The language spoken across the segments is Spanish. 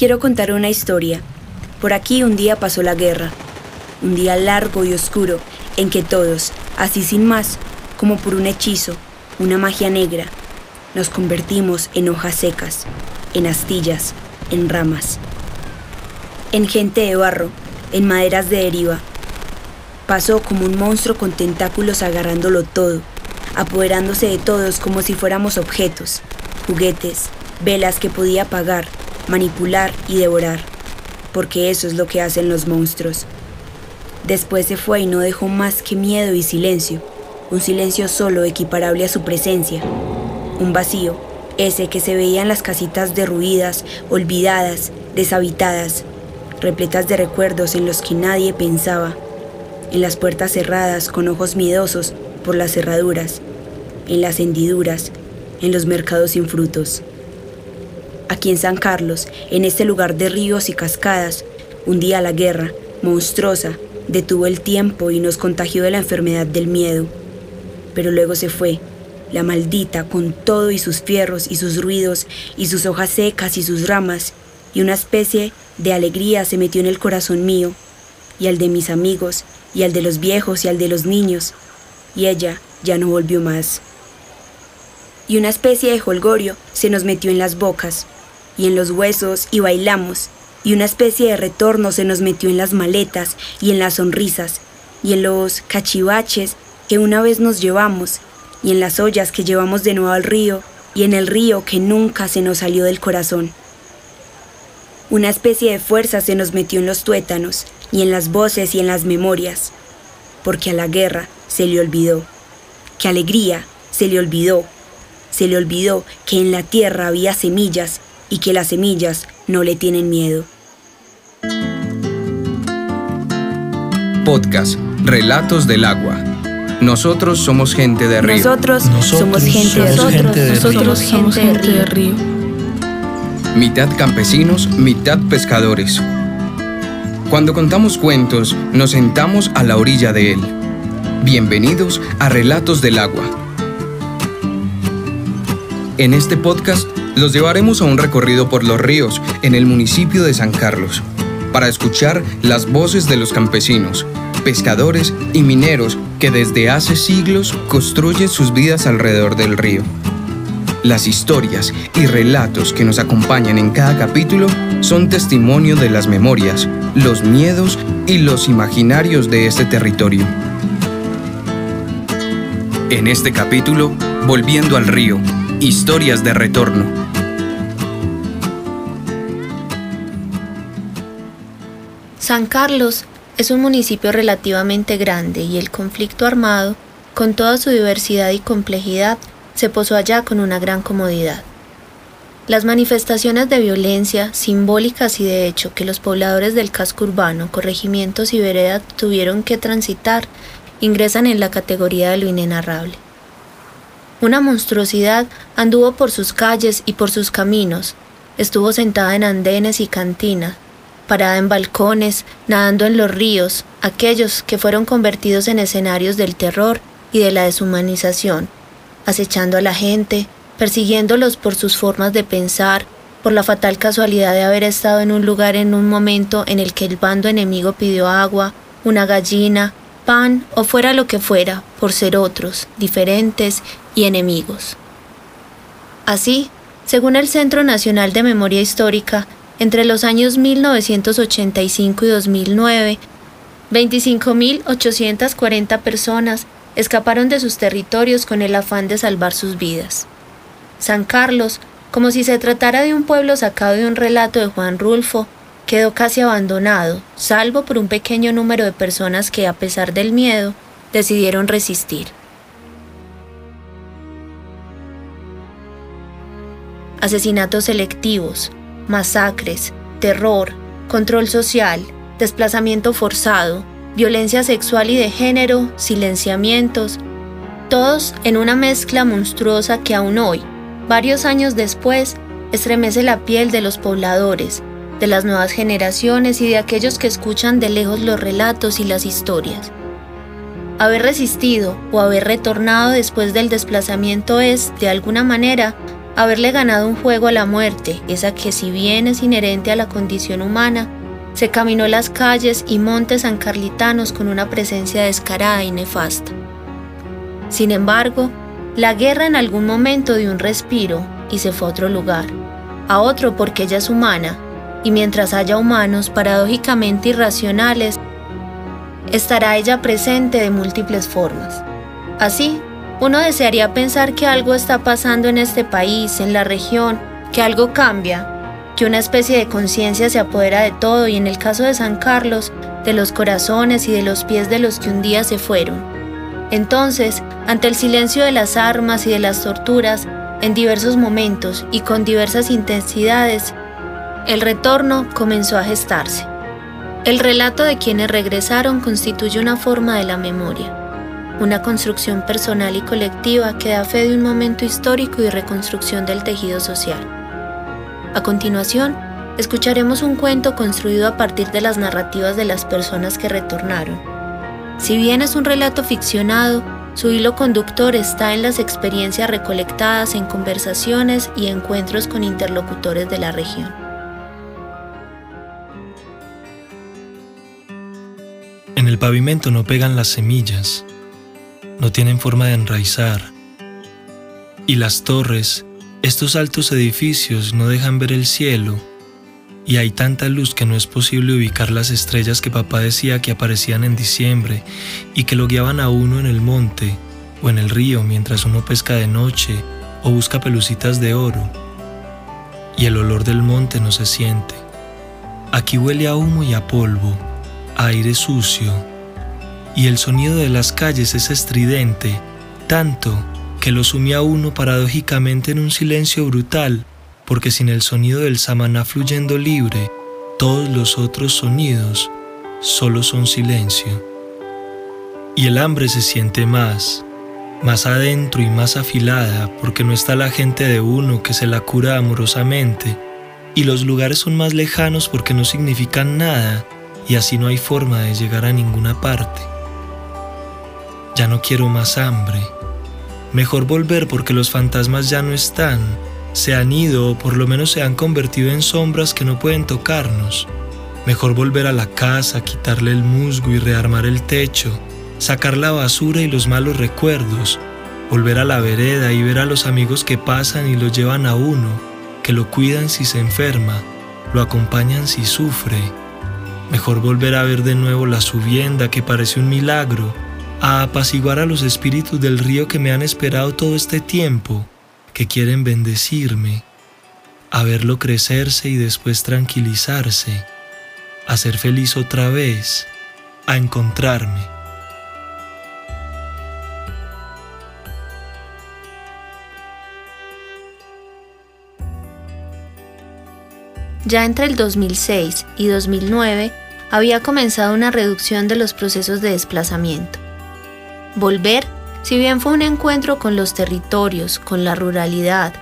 quiero contar una historia. Por aquí un día pasó la guerra, un día largo y oscuro en que todos, así sin más, como por un hechizo, una magia negra, nos convertimos en hojas secas, en astillas, en ramas, en gente de barro, en maderas de deriva. Pasó como un monstruo con tentáculos agarrándolo todo, apoderándose de todos como si fuéramos objetos, juguetes, velas que podía apagar, manipular y devorar, porque eso es lo que hacen los monstruos. Después se fue y no dejó más que miedo y silencio, un silencio solo equiparable a su presencia, un vacío, ese que se veía en las casitas derruidas, olvidadas, deshabitadas, repletas de recuerdos en los que nadie pensaba, en las puertas cerradas con ojos miedosos por las cerraduras, en las hendiduras, en los mercados sin frutos. Aquí en San Carlos, en este lugar de ríos y cascadas, un día la guerra, monstruosa, detuvo el tiempo y nos contagió de la enfermedad del miedo. Pero luego se fue, la maldita, con todo y sus fierros y sus ruidos y sus hojas secas y sus ramas, y una especie de alegría se metió en el corazón mío, y al de mis amigos, y al de los viejos y al de los niños, y ella ya no volvió más. Y una especie de holgorio se nos metió en las bocas, y en los huesos, y bailamos, y una especie de retorno se nos metió en las maletas y en las sonrisas, y en los cachivaches que una vez nos llevamos, y en las ollas que llevamos de nuevo al río, y en el río que nunca se nos salió del corazón. Una especie de fuerza se nos metió en los tuétanos, y en las voces y en las memorias, porque a la guerra se le olvidó, que alegría se le olvidó, se le olvidó que en la tierra había semillas y que las semillas no le tienen miedo. Podcast Relatos del Agua. Nosotros somos gente de río. Nosotros, somos gente de río. Nosotros somos gente de río. Mitad campesinos, mitad pescadores. Cuando contamos cuentos, nos sentamos a la orilla de él. Bienvenidos a Relatos del Agua. En este podcast los llevaremos a un recorrido por los ríos en el municipio de San Carlos para escuchar las voces de los campesinos, pescadores y mineros que desde hace siglos construyen sus vidas alrededor del río. Las historias y relatos que nos acompañan en cada capítulo son testimonio de las memorias, los miedos y los imaginarios de este territorio. En este capítulo, Volviendo al río, historias de retorno. San Carlos es un municipio relativamente grande y el conflicto armado, con toda su diversidad y complejidad, se posó allá con una gran comodidad. Las manifestaciones de violencia, simbólicas y de hecho, que los pobladores del casco urbano, corregimientos y veredas tuvieron que transitar, ingresan en la categoría de lo inenarrable. Una monstruosidad anduvo por sus calles y por sus caminos, estuvo sentada en andenes y cantinas, parada en balcones, nadando en los ríos, aquellos que fueron convertidos en escenarios del terror y de la deshumanización, acechando a la gente, persiguiéndolos por sus formas de pensar, por la fatal casualidad de haber estado en un lugar en un momento en el que el bando enemigo pidió agua, una gallina, o fuera lo que fuera, por ser otros, diferentes y enemigos. Así, según el Centro Nacional de Memoria Histórica, entre los años 1985 y 2009, 25.840 personas escaparon de sus territorios con el afán de salvar sus vidas. San Carlos, como si se tratara de un pueblo sacado de un relato de Juan Rulfo, quedó casi abandonado, salvo por un pequeño número de personas que, a pesar del miedo, decidieron resistir. Asesinatos selectivos, masacres, terror, control social, desplazamiento forzado, violencia sexual y de género, silenciamientos, todos en una mezcla monstruosa que aún hoy, varios años después, estremece la piel de los pobladores, de las nuevas generaciones y de aquellos que escuchan de lejos los relatos y las historias. Haber resistido o haber retornado después del desplazamiento es, de alguna manera, haberle ganado un juego a la muerte, esa que si bien es inherente a la condición humana, se caminó las calles y montes sancarlitanos con una presencia descarada y nefasta. Sin embargo, la guerra en algún momento dio un respiro y se fue a otro lugar, a otro porque ella es humana, y mientras haya humanos paradójicamente irracionales, estará ella presente de múltiples formas. Así, uno desearía pensar que algo está pasando en este país, en la región, que algo cambia, que una especie de conciencia se apodera de todo y en el caso de San Carlos, de los corazones y de los pies de los que un día se fueron. Entonces, ante el silencio de las armas y de las torturas, en diversos momentos y con diversas intensidades, el retorno comenzó a gestarse. El relato de quienes regresaron constituye una forma de la memoria, una construcción personal y colectiva que da fe de un momento histórico y reconstrucción del tejido social. A continuación, escucharemos un cuento construido a partir de las narrativas de las personas que retornaron. Si bien es un relato ficcionado, su hilo conductor está en las experiencias recolectadas en conversaciones y encuentros con interlocutores de la región. Pavimento no pegan las semillas, no tienen forma de enraizar, y las torres estos altos edificios no dejan ver el cielo y hay tanta luz que no es posible ubicar las estrellas que papá decía que aparecían en diciembre y que lo guiaban a uno en el monte o en el río mientras uno pesca de noche o busca pelucitas de oro. Y el olor del monte no se siente. Aquí huele a humo y a polvo, a aire sucio, y el sonido de las calles es estridente, tanto que lo sumía a uno paradójicamente en un silencio brutal, porque sin el sonido del samaná fluyendo libre, todos los otros sonidos solo son silencio. Y el hambre se siente más, más adentro y más afilada, porque no está la gente de uno que se la cura amorosamente, y los lugares son más lejanos porque no significan nada, y así no hay forma de llegar a ninguna parte. Ya no quiero más hambre Mejor volver porque los fantasmas ya no están, se han ido o por lo menos se han convertido en sombras que no pueden tocarnos. Mejor volver a la casa, quitarle el musgo y rearmar el techo, sacar la basura y los malos recuerdos, volver a la vereda y ver a los amigos que pasan y lo llevan a uno, que lo cuidan si se enferma, lo acompañan si sufre. Mejor volver a ver de nuevo la subienda que parece un milagro a apaciguar a los espíritus del río que me han esperado todo este tiempo, que quieren bendecirme, a verlo crecerse y después tranquilizarse, a ser feliz otra vez, a encontrarme. Ya entre el 2006 y 2009 había comenzado una reducción de los procesos de desplazamiento. Volver, si bien fue un encuentro con los territorios, con la ruralidad,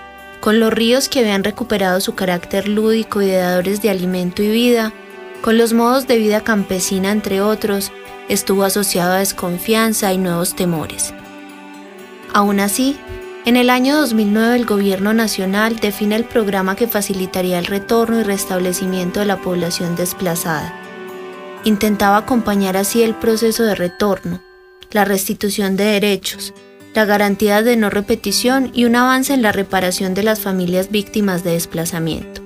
con los ríos que habían recuperado su carácter lúdico y de dadores de alimento y vida, con los modos de vida campesina entre otros, estuvo asociado a desconfianza y nuevos temores. Aún así, en el año 2009 el Gobierno Nacional define el programa que facilitaría el retorno y restablecimiento de la población desplazada. Intentaba acompañar así el proceso de retorno, la restitución de derechos, la garantía de no repetición y un avance en la reparación de las familias víctimas de desplazamiento.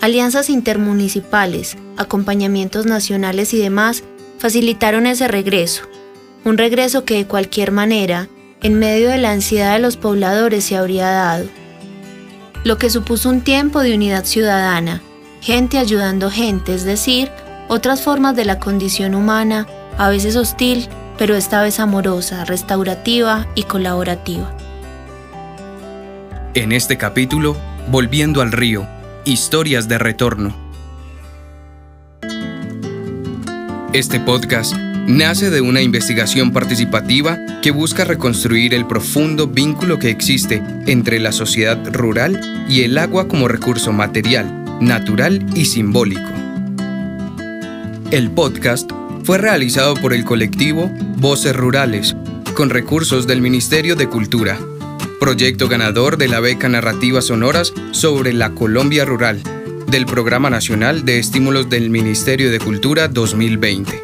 Alianzas intermunicipales, acompañamientos nacionales y demás facilitaron ese regreso, un regreso que de cualquier manera, en medio de la ansiedad de los pobladores, se habría dado, lo que supuso un tiempo de unidad ciudadana, gente ayudando gente, es decir, otras formas de la condición humana, a veces hostil, pero esta vez amorosa, restaurativa y colaborativa. En este capítulo, Volviendo al río, historias de retorno. Este podcast nace de una investigación participativa que busca reconstruir el profundo vínculo que existe entre la sociedad rural y el agua como recurso material, natural y simbólico. El podcast fue realizado por el colectivo Voces Rurales, con recursos del Ministerio de Cultura. proyecto ganador de la beca Narrativas Sonoras sobre la Colombia Rural, del Programa Nacional de Estímulos del Ministerio de Cultura 2020.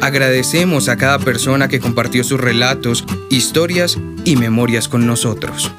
Agradecemos a cada persona que compartió sus relatos, historias y memorias con nosotros.